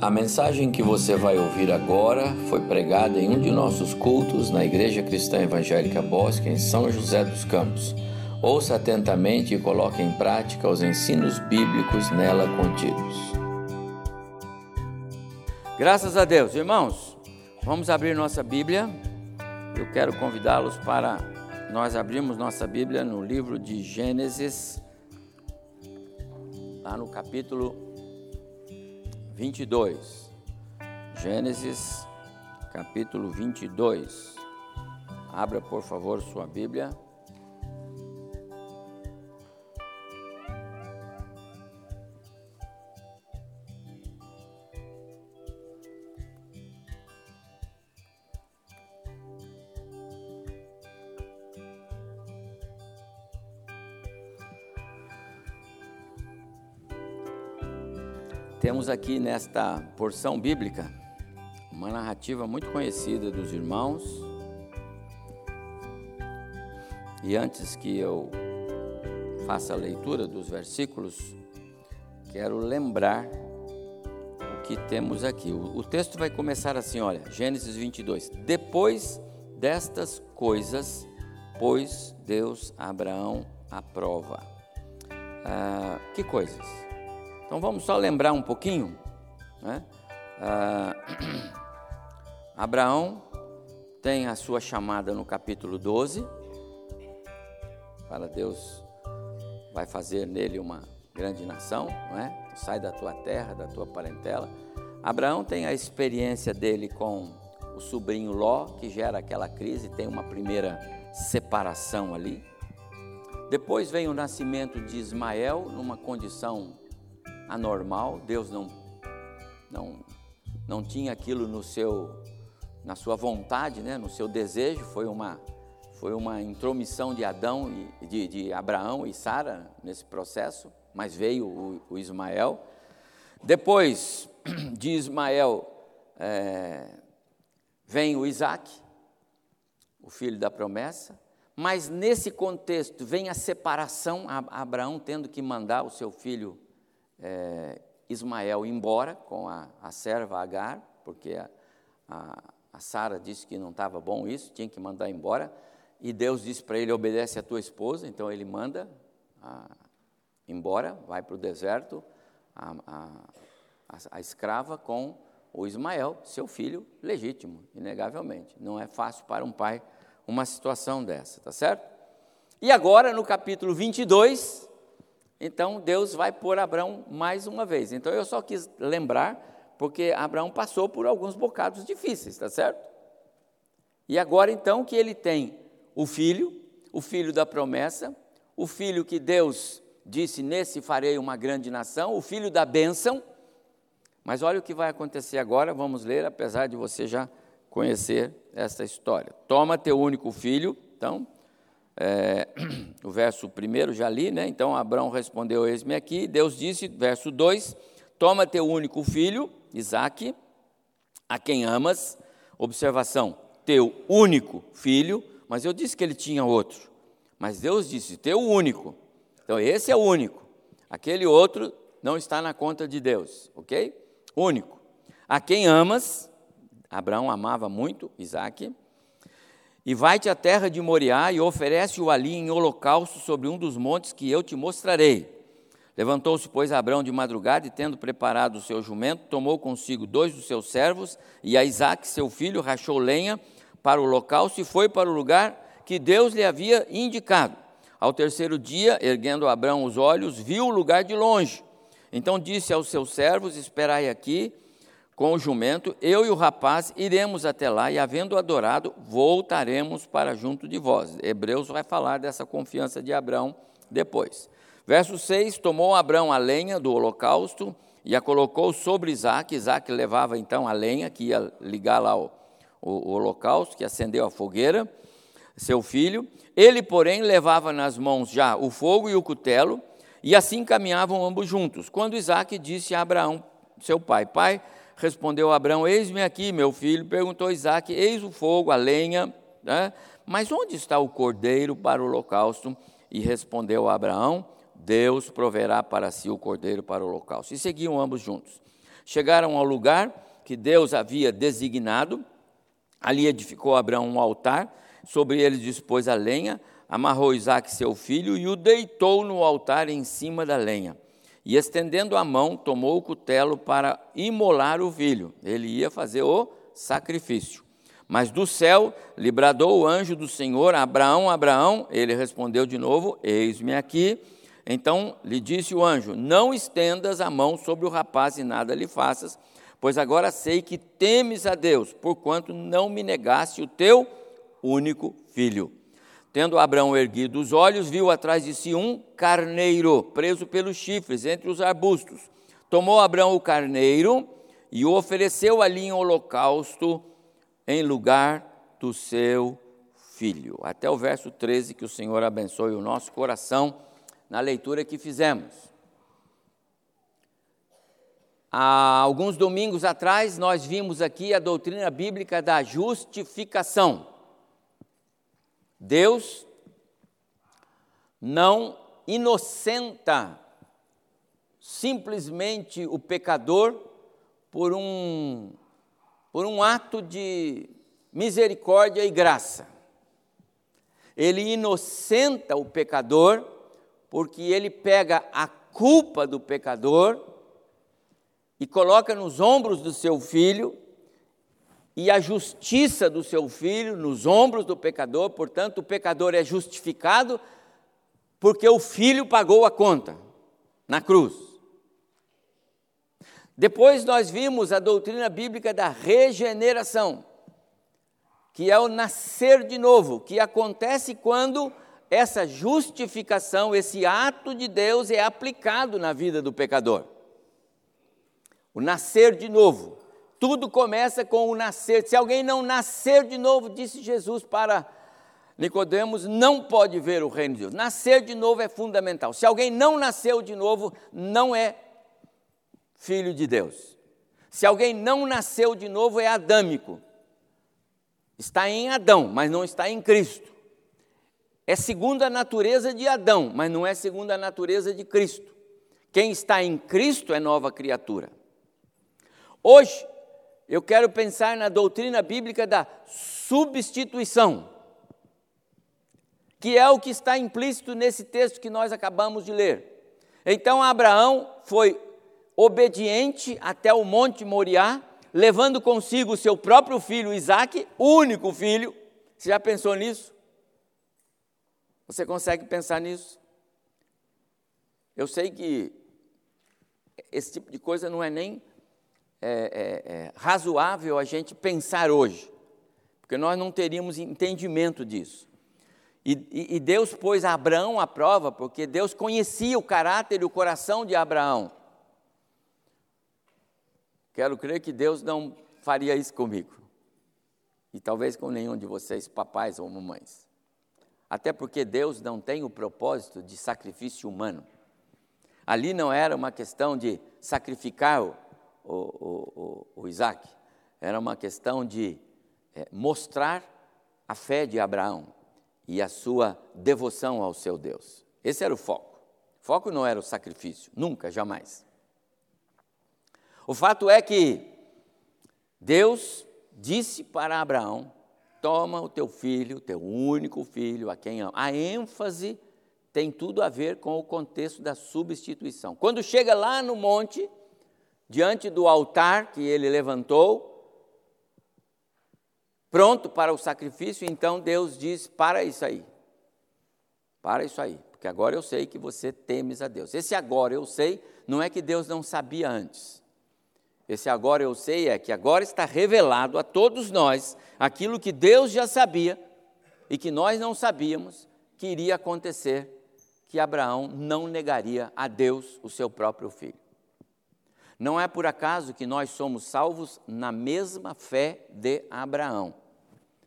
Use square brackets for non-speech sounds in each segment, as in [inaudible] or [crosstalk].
A mensagem que você vai ouvir agora foi pregada em um de nossos cultos na Igreja Cristã Evangélica Bosque, em São José dos Campos. Ouça atentamente e coloque em prática os ensinos bíblicos nela contidos. Graças a Deus, irmãos, vamos abrir nossa Bíblia. Eu quero convidá-los para nós abrirmos nossa Bíblia no livro de Gênesis, lá no capítulo 22. Gênesis, capítulo 22. Abra, por favor, sua Bíblia. Temos aqui nesta porção bíblica uma narrativa muito conhecida dos irmãos. E antes que eu faça a leitura dos versículos, quero lembrar o que temos aqui. O, texto vai começar assim: olha, Gênesis 22. Depois destas coisas, pôs Deus Abraão à prova. Ah, que coisas? Então vamos só lembrar um pouquinho. Né? Ah, [clears throat] Abraão tem a sua chamada no capítulo 12. Para Deus vai fazer nele uma grande nação, não é? Sai da tua terra, da tua parentela. Abraão tem a experiência dele com o sobrinho Ló, que gera aquela crise, tem uma primeira separação ali. Depois vem o nascimento de Ismael numa condição anormal, Deus não, não, não tinha aquilo no seu, na sua vontade, né, no seu desejo, foi uma, foi uma intromissão de Adão e de, de Abraão e Sara nesse processo, mas veio o, o Ismael. Depois [clears throat] de Ismael é, vem o Isaac, o filho da promessa, mas nesse contexto vem a separação, Abraão tendo que mandar o seu filho é, Ismael embora com a, a serva Agar, porque a, a, a Sara disse que não estava bom isso, tinha que mandar embora. E Deus disse para ele: obedece a tua esposa. Então ele manda a, embora, vai para o deserto, a, a, escrava com o Ismael, seu filho legítimo, inegavelmente. Não é fácil para um pai uma situação dessa, tá certo? E agora, no capítulo 22, então Deus vai por Abraão mais uma vez. Então eu só quis lembrar, porque Abraão passou por alguns bocados difíceis, está certo? E agora então que ele tem o filho, o filho da promessa, o filho que Deus disse: Nesse farei uma grande nação, o filho da bênção. Mas olha o que vai acontecer agora, vamos ler, apesar de você já conhecer essa história. Toma teu único filho, então, é, [clears throat] o verso primeiro já li, né? Então Abraão respondeu: Eis-me aqui. Deus disse, verso 2: Toma teu único filho, Isaque, a quem amas. Observação: teu único filho, mas eu disse que ele tinha outro. Mas Deus disse: teu único. Então esse é o único. Aquele outro não está na conta de Deus, ok? Único. A quem amas, Abraão amava muito Isaque e vai-te à terra de Moriá e oferece-o ali em holocausto sobre um dos montes que eu te mostrarei. Levantou-se, pois, Abraão de madrugada e, tendo preparado o seu jumento, tomou consigo dois dos seus servos e a Isaac, seu filho, rachou lenha para o holocausto e foi para o lugar que Deus lhe havia indicado. Ao terceiro dia, erguendo Abraão os olhos, viu o lugar de longe. Então disse aos seus servos: Esperai aqui com o jumento, eu e o rapaz iremos até lá e, havendo adorado, voltaremos para junto de vós. Hebreus vai falar dessa confiança de Abraão depois. Verso 6: Tomou Abraão a lenha do holocausto e a colocou sobre Isaac. Isaac levava então a lenha que ia ligar lá o, o, o holocausto, que acendeu a fogueira, seu filho. Ele, porém, levava nas mãos já o fogo e o cutelo, e assim caminhavam ambos juntos. Quando Isaac disse a Abraão, seu pai: Pai, Respondeu Abraão: Eis-me aqui, meu filho. Perguntou Isaac: Eis o fogo, a lenha, né? mas onde está o cordeiro para o holocausto? E respondeu Abraão: Deus proverá para si o cordeiro para o holocausto. E seguiam ambos juntos. Chegaram ao lugar que Deus havia designado. Ali edificou Abraão um altar, sobre ele dispôs a lenha, amarrou Isaac, seu filho, e o deitou no altar em cima da lenha. E estendendo a mão, tomou o cutelo para imolar o filho. Ele ia fazer o sacrifício. Mas do céu lhe bradou o anjo do Senhor, Abraão, Abraão. Ele respondeu de novo: Eis-me aqui. Então lhe disse o anjo: Não estendas a mão sobre o rapaz e nada lhe faças, pois agora sei que temes a Deus, porquanto não me negaste o teu único filho. Tendo Abraão erguido os olhos, viu atrás de si um carneiro, preso pelos chifres, entre os arbustos. Tomou Abraão o carneiro e o ofereceu ali em holocausto, em lugar do seu filho. Até o verso 13, que o Senhor abençoe o nosso coração na leitura que fizemos. Há alguns domingos atrás, nós vimos aqui a doutrina bíblica da justificação. Deus não inocenta simplesmente o pecador por um, por um ato de misericórdia e graça. Ele inocenta o pecador porque ele pega a culpa do pecador e coloca nos ombros do seu filho e a justiça do seu filho nos ombros do pecador, portanto, o pecador é justificado porque o filho pagou a conta na cruz. Depois nós vimos a doutrina bíblica da regeneração, que é o nascer de novo, que acontece quando essa justificação, esse ato de Deus é aplicado na vida do pecador. O nascer de novo. Tudo começa com o nascer. Se alguém não nascer de novo, disse Jesus para Nicodemos, não pode ver o reino de Deus. Nascer de novo é fundamental. Se alguém não nasceu de novo, não é filho de Deus. Se alguém não nasceu de novo, é adâmico. Está em Adão, mas não está em Cristo. É segundo a natureza de Adão, mas não é segundo a natureza de Cristo. Quem está em Cristo é nova criatura. Hoje, eu quero pensar na doutrina bíblica da substituição, que é o que está implícito nesse texto que nós acabamos de ler. Então Abraão foi obediente até o Monte Moriá, levando consigo o seu próprio filho Isaque, único filho. Você já pensou nisso? Você consegue pensar nisso? Eu sei que esse tipo de coisa não é nem é, é, é, razoável a gente pensar hoje, porque nós não teríamos entendimento disso. E, e, Deus pôs Abraão à prova, porque Deus conhecia o caráter e o coração de Abraão. Quero crer que Deus não faria isso comigo. E talvez com nenhum de vocês, papais ou mamães. Até porque Deus não tem o propósito de sacrifício humano. Ali não era uma questão de sacrificar o, o, o, o Isaac, era uma questão de é, mostrar a fé de Abraão e a sua devoção ao seu Deus. Esse era o foco. O foco não era o sacrifício, nunca, jamais. O fato é que Deus disse para Abraão: Toma o teu filho, teu único filho, a quem ama. A ênfase tem tudo a ver com o contexto da substituição. Quando chega lá no monte, diante do altar que ele levantou, pronto para o sacrifício, então Deus diz: para isso aí, para isso aí, porque agora eu sei que você temes a Deus. Esse agora eu sei não é que Deus não sabia antes. Esse agora eu sei é que agora está revelado a todos nós aquilo que Deus já sabia e que nós não sabíamos que iria acontecer, que Abraão não negaria a Deus o seu próprio filho. Não é por acaso que nós somos salvos na mesma fé de Abraão.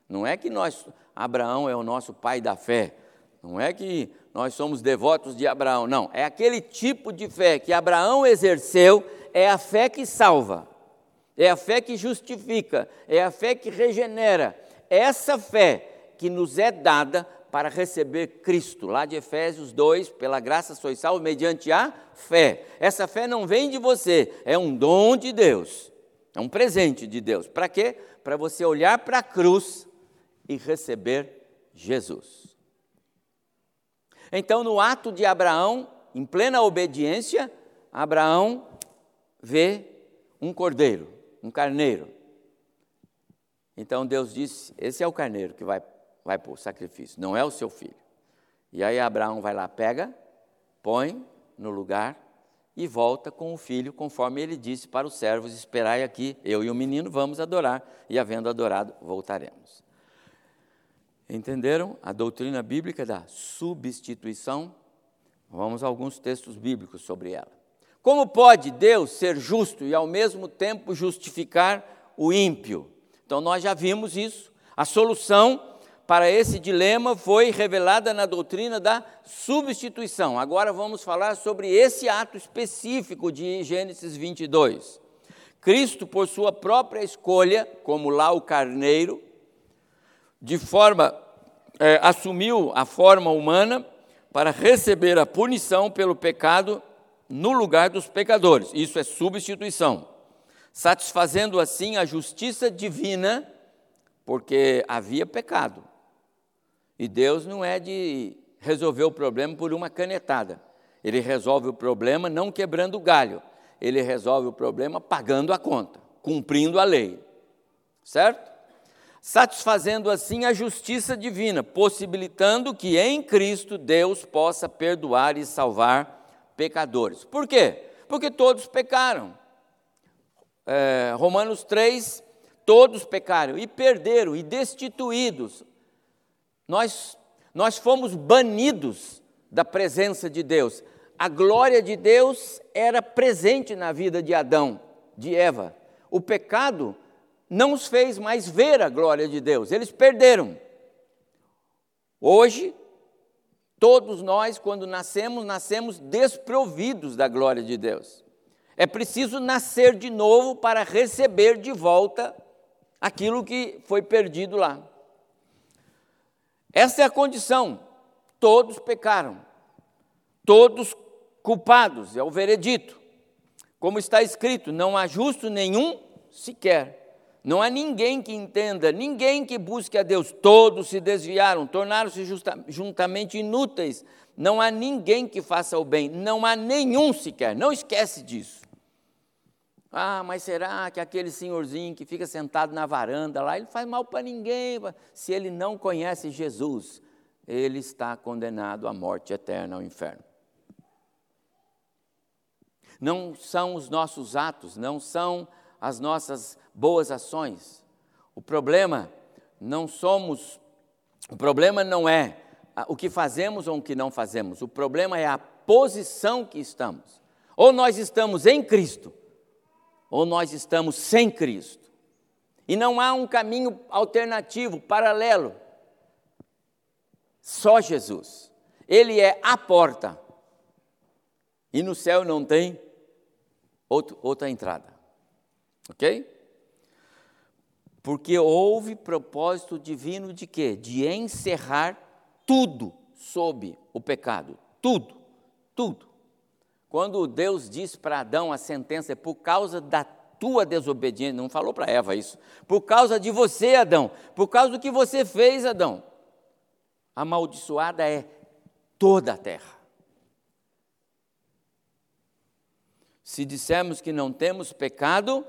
Não é que nós, Abraão é o nosso pai da fé. Não é que nós somos devotos de Abraão. Não, é aquele tipo de fé que Abraão exerceu, é a fé que salva, é a fé que justifica, é a fé que regenera. Essa fé que nos é dada para receber Cristo, lá de Efésios 2, pela graça sois salvos mediante a fé. Essa fé não vem de você, é um dom de Deus, é um presente de Deus. Para quê? Para você olhar para a cruz e receber Jesus. Então, no ato de Abraão, em plena obediência, Abraão vê um cordeiro, um carneiro. Então Deus disse: Esse é o carneiro que vai, vai para o sacrifício, não é o seu filho. E aí Abraão vai lá, pega, põe no lugar e volta com o filho, conforme ele disse para os servos: Esperai aqui, eu e o menino vamos adorar, e havendo adorado, voltaremos. Entenderam a doutrina bíblica da substituição? Vamos a alguns textos bíblicos sobre ela. Como pode Deus ser justo e ao mesmo tempo justificar o ímpio? Então nós já vimos isso. A solução para esse dilema foi revelada na doutrina da substituição. Agora vamos falar sobre esse ato específico de Gênesis 22. Cristo, por sua própria escolha, como lá o carneiro, de forma é, assumiu a forma humana para receber a punição pelo pecado no lugar dos pecadores. Isso é substituição. Satisfazendo assim a justiça divina, porque havia pecado. E Deus não é de resolver o problema por uma canetada. Ele resolve o problema não quebrando o galho. Ele resolve o problema pagando a conta, cumprindo a lei. Certo? satisfazendo assim a justiça divina, possibilitando que em Cristo Deus possa perdoar e salvar pecadores. Por quê? Porque todos pecaram. É, Romanos 3, todos pecaram e perderam e destituídos. Nós, nós fomos banidos da presença de Deus. A glória de Deus era presente na vida de Adão, de Eva. O pecado não os fez mais ver a glória de Deus, eles perderam. Hoje, todos nós, quando nascemos, nascemos desprovidos da glória de Deus. É preciso nascer de novo para receber de volta aquilo que foi perdido lá. Essa é a condição. Todos pecaram, todos culpados, é o veredito. Como está escrito, não há justo nenhum sequer. Não há ninguém que entenda, ninguém que busque a Deus. Todos se desviaram, tornaram-se juntamente inúteis. Não há ninguém que faça o bem, não há nenhum sequer. Não esquece disso. Ah, mas será que aquele senhorzinho que fica sentado na varanda lá, ele faz mal para ninguém? Se ele não conhece Jesus, ele está condenado à morte eterna, ao inferno. Não são os nossos atos, não são as nossas boas ações. O problema não somos, o problema não é o que fazemos ou o que não fazemos, o problema é a posição que estamos. Ou nós estamos em Cristo, ou nós estamos sem Cristo. E não há um caminho alternativo, paralelo. Só Jesus. Ele é a porta. E no céu não tem outro, outra entrada. Ok? Porque houve propósito divino de quê? De encerrar tudo sob o pecado. Tudo, tudo. Quando Deus disse para Adão a sentença é por causa da tua desobediência, não falou para Eva isso, por causa de você, Adão, por causa do que você fez, Adão. Amaldiçoada é toda a terra. Se dissermos que não temos pecado,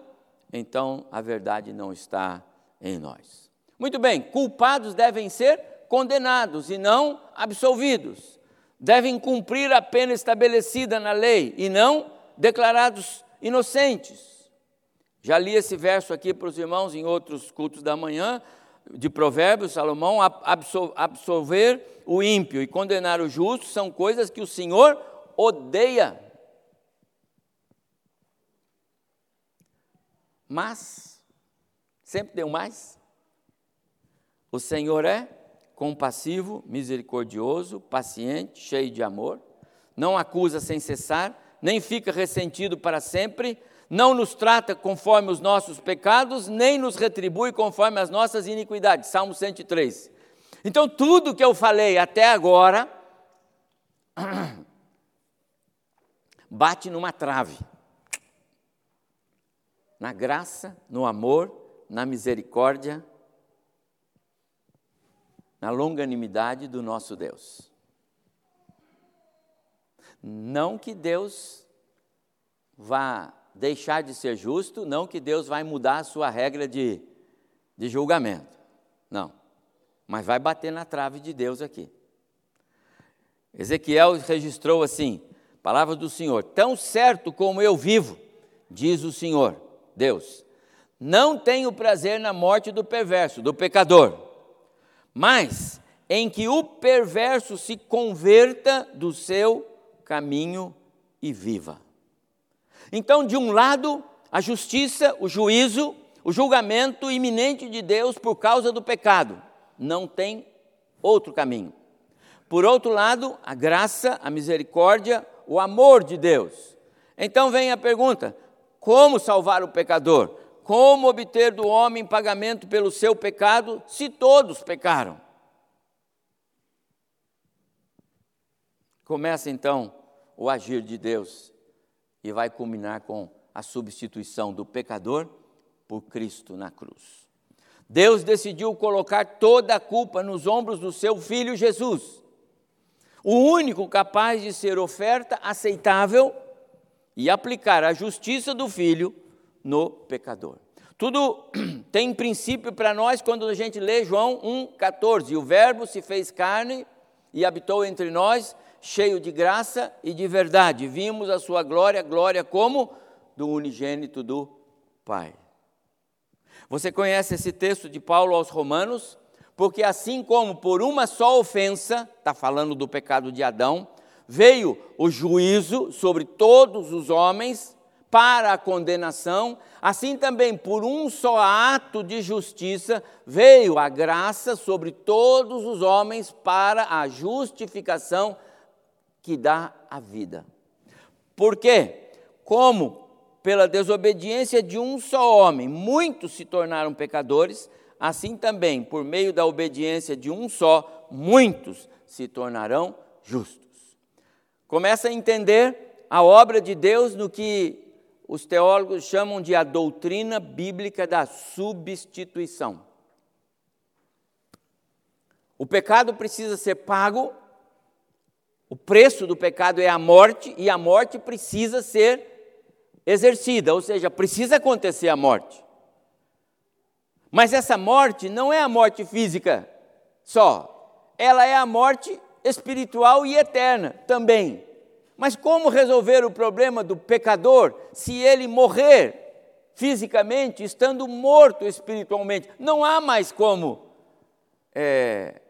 então a verdade não está em nós. Muito bem, culpados devem ser condenados e não absolvidos. Devem cumprir a pena estabelecida na lei e não declarados inocentes. Já li esse verso aqui para os irmãos em outros cultos da manhã, de Provérbios, Salomão, absolver o ímpio e condenar o justo são coisas que o Senhor odeia. Mas, sempre deu mais. O Senhor é compassivo, misericordioso, paciente, cheio de amor, não acusa sem cessar, nem fica ressentido para sempre, não nos trata conforme os nossos pecados, nem nos retribui conforme as nossas iniquidades. Salmo 103. Então, tudo que eu falei até agora [clears throat] bate numa trave. Na graça, no amor, na misericórdia, na longanimidade do nosso Deus. Não que Deus vá deixar de ser justo, não que Deus vai mudar a sua regra de, de julgamento. Não. Mas vai bater na trave de Deus aqui. Ezequiel registrou assim: Palavra do Senhor: Tão certo como eu vivo, diz o Senhor, Deus, não tenho prazer na morte do perverso, do pecador, mas em que o perverso se converta do seu caminho e viva. Então, de um lado, a justiça, o juízo, o julgamento iminente de Deus por causa do pecado. Não tem outro caminho. Por outro lado, a graça, a misericórdia, o amor de Deus. Então vem a pergunta: como salvar o pecador? Como obter do homem pagamento pelo seu pecado, se todos pecaram? Começa então o agir de Deus e vai culminar com a substituição do pecador por Cristo na cruz. Deus decidiu colocar toda a culpa nos ombros do seu filho Jesus, o único capaz de ser oferta aceitável e aplicar a justiça do filho no pecador. Tudo [clears throat] tem princípio para nós quando a gente lê João 1,14. O Verbo se fez carne e habitou entre nós, cheio de graça e de verdade. Vimos a sua glória, glória como do unigênito do Pai. Você conhece esse texto de Paulo aos Romanos? Porque assim como por uma só ofensa, está falando do pecado de Adão, veio o juízo sobre todos os homens para a condenação, assim também por um só ato de justiça veio a graça sobre todos os homens para a justificação que dá a vida. Porque, como pela desobediência de um só homem muitos se tornaram pecadores, assim também, por meio da obediência de um só, muitos se tornarão justos. Começa a entender a obra de Deus no que os teólogos chamam de a doutrina bíblica da substituição. O pecado precisa ser pago o preço do pecado é a morte e a morte precisa ser exercida, ou seja, precisa acontecer a morte. Mas essa morte não é a morte física só, ela é a morte espiritual e eterna também. Mas como resolver o problema do pecador se ele morrer fisicamente, estando morto espiritualmente? Não há mais como é,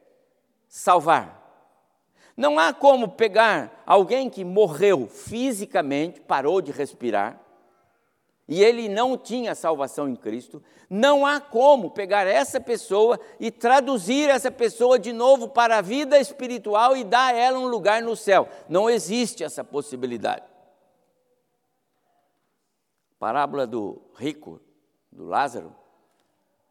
salvar. Não há como pegar alguém que morreu fisicamente, parou de respirar, e ele não tinha salvação em Cristo, não há como pegar essa pessoa e traduzir essa pessoa de novo para a vida espiritual e dar a ela um lugar no céu. Não existe essa possibilidade. Parábola do rico, do Lázaro,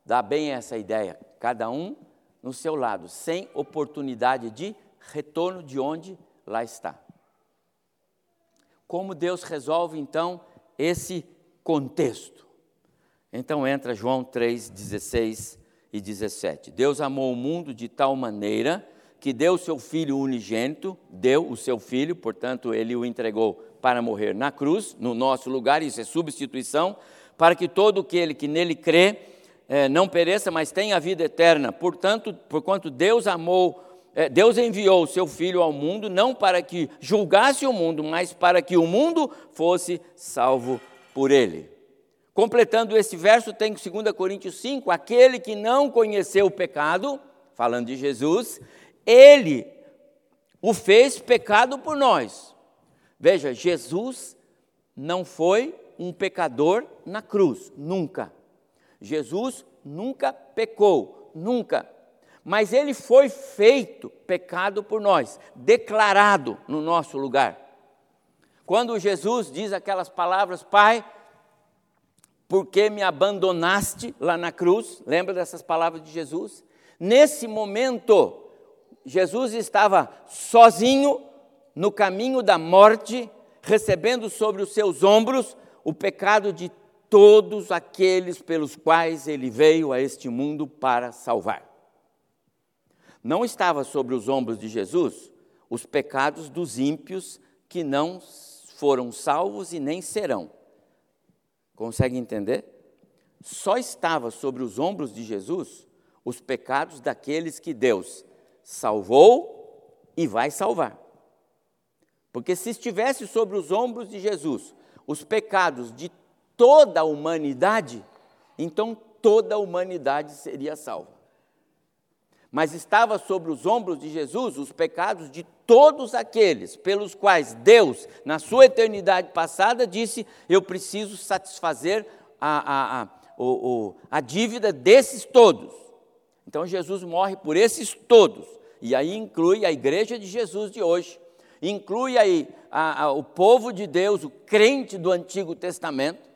dá bem essa ideia. Cada um no seu lado, sem oportunidade de retorno de onde lá está. Como Deus resolve então esse contexto? Então entra João 3, 16 e 17. Deus amou o mundo de tal maneira que deu o seu filho unigênito, deu o seu filho, portanto, ele o entregou para morrer na cruz, no nosso lugar, isso é substituição, para que todo aquele que nele crê eh, não pereça, mas tenha a vida eterna. Portanto, porquanto Deus amou é, Deus enviou o seu Filho ao mundo não para que julgasse o mundo, mas para que o mundo fosse salvo por ele. Completando esse verso, tem 2 Coríntios 5: aquele que não conheceu o pecado, falando de Jesus, ele o fez pecado por nós. Veja, Jesus não foi um pecador na cruz, nunca. Jesus nunca pecou, nunca mas ele foi feito pecado por nós, declarado no nosso lugar. Quando Jesus diz aquelas palavras, Pai, por que me abandonaste lá na cruz? Lembra dessas palavras de Jesus? Nesse momento, Jesus estava sozinho no caminho da morte, recebendo sobre os seus ombros o pecado de todos aqueles pelos quais ele veio a este mundo para salvar. Não estava sobre os ombros de Jesus os pecados dos ímpios que não foram salvos e nem serão. Consegue entender? Só estava sobre os ombros de Jesus os pecados daqueles que Deus salvou e vai salvar. Porque se estivesse sobre os ombros de Jesus os pecados de toda a humanidade, então toda a humanidade seria salva. Mas estava sobre os ombros de Jesus os pecados de todos aqueles pelos quais Deus, na sua eternidade passada, disse: Eu preciso satisfazer a, a, a, a, a dívida desses todos. Então Jesus morre por esses todos, e aí inclui a igreja de Jesus de hoje, inclui aí a, a, o povo de Deus, o crente do Antigo Testamento.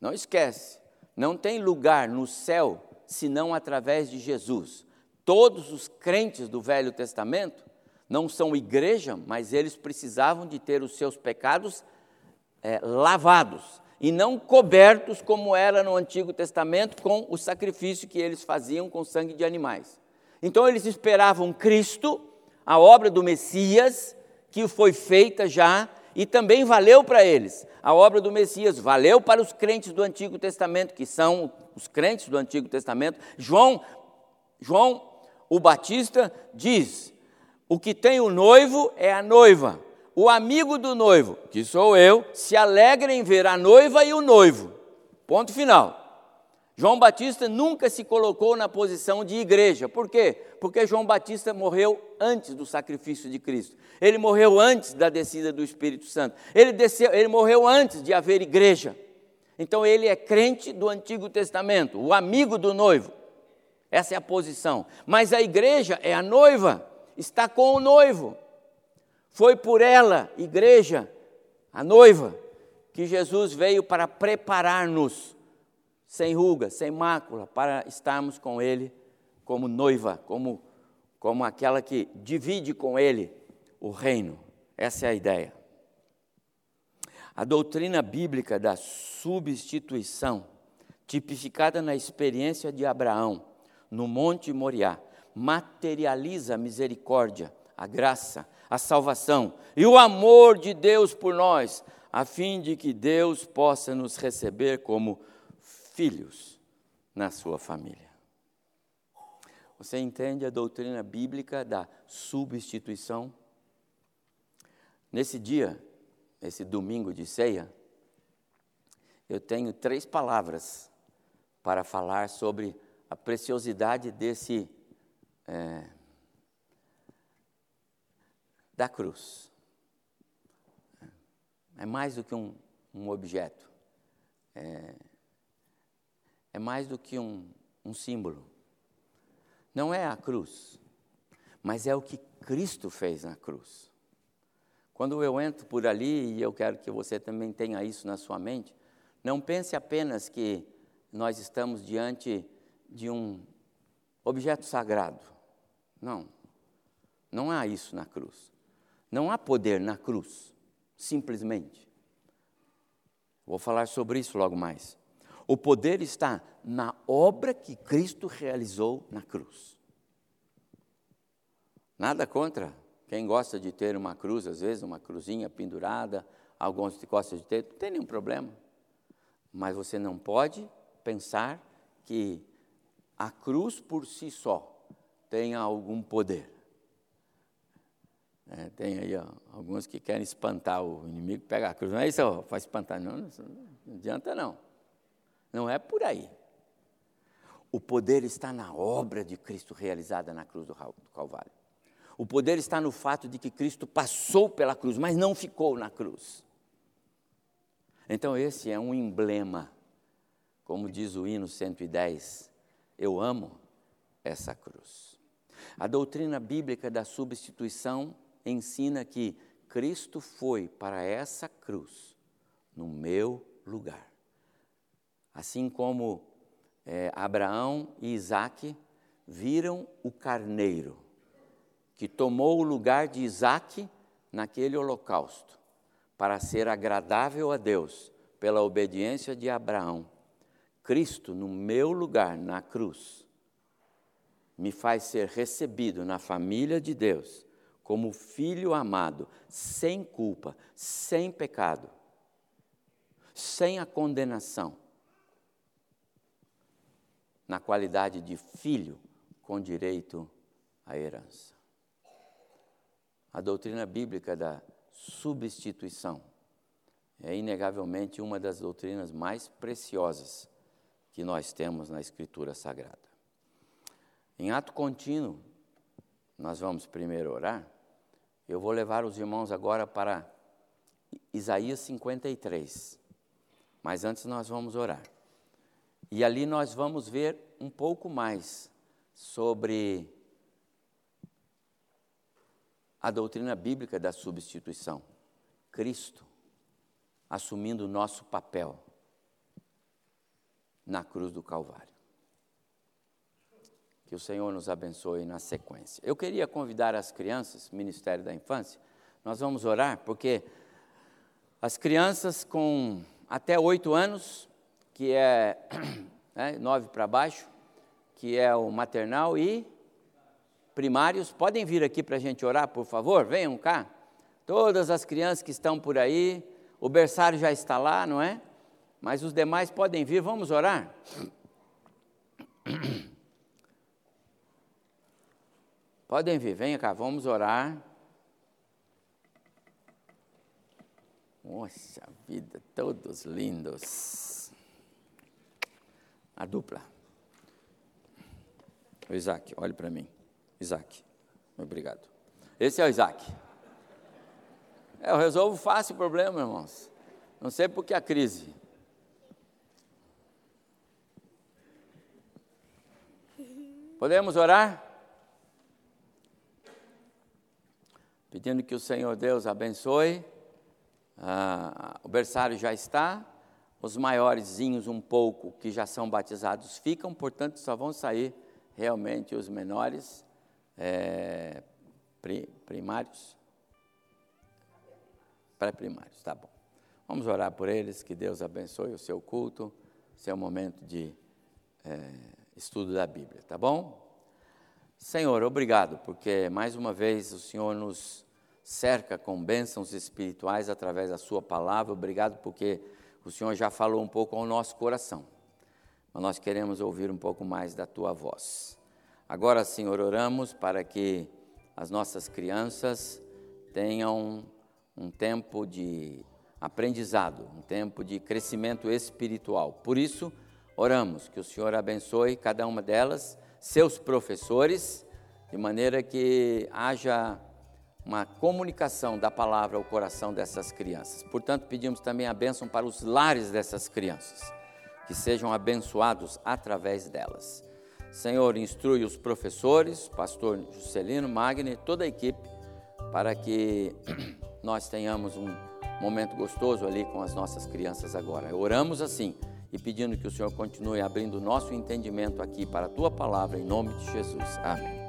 Não esquece, não tem lugar no céu senão através de Jesus. Todos os crentes do Velho Testamento não são igreja, mas eles precisavam de ter os seus pecados é, lavados e não cobertos como era no Antigo Testamento com o sacrifício que eles faziam com sangue de animais. Então eles esperavam Cristo, a obra do Messias, que foi feita já e também valeu para eles. A obra do Messias valeu para os crentes do Antigo Testamento, que são os crentes do Antigo Testamento. João, João o Batista diz: o que tem o noivo é a noiva. O amigo do noivo, que sou eu, se alegra em ver a noiva e o noivo. Ponto final. João Batista nunca se colocou na posição de igreja. Por quê? Porque João Batista morreu antes do sacrifício de Cristo. Ele morreu antes da descida do Espírito Santo. Ele, desceu, ele morreu antes de haver igreja. Então ele é crente do Antigo Testamento, o amigo do noivo. Essa é a posição. Mas a igreja é a noiva, está com o noivo. Foi por ela, igreja, a noiva, que Jesus veio para preparar-nos, sem ruga, sem mácula, para estarmos com Ele como noiva, como, como aquela que divide com Ele o reino. Essa é a ideia. A doutrina bíblica da substituição, tipificada na experiência de Abraão, no Monte Moriá, materializa a misericórdia, a graça, a salvação e o amor de Deus por nós, a fim de que Deus possa nos receber como filhos na sua família. Você entende a doutrina bíblica da substituição? Nesse dia, esse domingo de ceia, eu tenho três palavras para falar sobre a preciosidade desse é, da cruz. É mais do que um, um objeto, é, é, mais do que um, um símbolo. Não é a cruz, mas é o que Cristo fez na cruz. Quando eu entro por ali, e eu quero que você também tenha isso na sua mente, não pense apenas que nós estamos diante de um objeto sagrado. Não, não há isso na cruz. Não há poder na cruz, simplesmente. Vou falar sobre isso logo mais. O poder está na obra que Cristo realizou na cruz. Nada contra quem gosta de ter uma cruz, às vezes uma cruzinha pendurada, alguns gostam de ter, não tem nenhum problema. Mas você não pode pensar que a cruz por si só tenha algum poder. É, tem aí ó, alguns que querem espantar o inimigo, pega a cruz. Não é isso para espantar, não, não, não adianta não. Não é por aí. O poder está na obra de Cristo realizada na cruz do Calvário. O poder está no fato de que Cristo passou pela cruz, mas não ficou na cruz. Então, esse é um emblema, como diz o hino 110, eu amo essa cruz. A doutrina bíblica da substituição ensina que Cristo foi para essa cruz no meu lugar. Assim como é, Abraão e Isaac viram o carneiro que tomou o lugar de Isaac naquele holocausto, para ser agradável a Deus pela obediência de Abraão. Cristo, no meu lugar na cruz, me faz ser recebido na família de Deus como filho amado, sem culpa, sem pecado, sem a condenação, na qualidade de filho com direito à herança. A doutrina bíblica da substituição é inegavelmente uma das doutrinas mais preciosas que nós temos na Escritura Sagrada. Em ato contínuo, nós vamos primeiro orar. Eu vou levar os irmãos agora para Isaías 53. Mas antes nós vamos orar. E ali nós vamos ver um pouco mais sobre a doutrina bíblica da substituição. Cristo assumindo o nosso papel na cruz do Calvário. Que o Senhor nos abençoe na sequência. Eu queria convidar as crianças, Ministério da Infância, nós vamos orar, porque as crianças com até oito anos, que é [clears throat] né, nove para baixo, que é o maternal, e primários, podem vir aqui para a gente orar, por favor? Venham cá. Todas as crianças que estão por aí, o berçário já está lá, não é? Mas os demais podem vir, vamos orar? Podem vir, venha cá, vamos orar. Poxa vida, todos lindos. A dupla. O Isaac, olhe para mim. Isaac. Obrigado. Esse é o Isaac. Eu resolvo fácil o problema, irmãos. Não sei por que a crise. Podemos orar? Pedindo que o Senhor Deus abençoe. Ah, o berçário já está. Os maiorzinhos, um pouco, que já são batizados, ficam, portanto, só vão sair realmente os menores é, primários? Pré-primários, tá bom. Vamos orar por eles, que Deus abençoe o seu culto, seu momento de é, estudo da Bíblia, tá bom? Senhor, obrigado, porque mais uma vez o Senhor nos cerca com bênçãos espirituais através da Sua palavra. Obrigado, porque o Senhor já falou um pouco ao nosso coração, mas nós queremos ouvir um pouco mais da Tua voz. Agora, Senhor, oramos para que as nossas crianças tenham um tempo de aprendizado, um tempo de crescimento espiritual. Por isso, oramos que o Senhor abençoe cada uma delas, seus professores, de maneira que haja uma comunicação da palavra ao coração dessas crianças. Portanto, pedimos também a bênção para os lares dessas crianças, que sejam abençoados através delas. Senhor, instrui os professores, pastor Juscelino, Magni, toda a equipe, para que [clears throat] nós tenhamos um momento gostoso ali com as nossas crianças agora. Oramos assim e pedindo que o Senhor continue abrindo nosso entendimento aqui para a tua palavra, em nome de Jesus. Amém.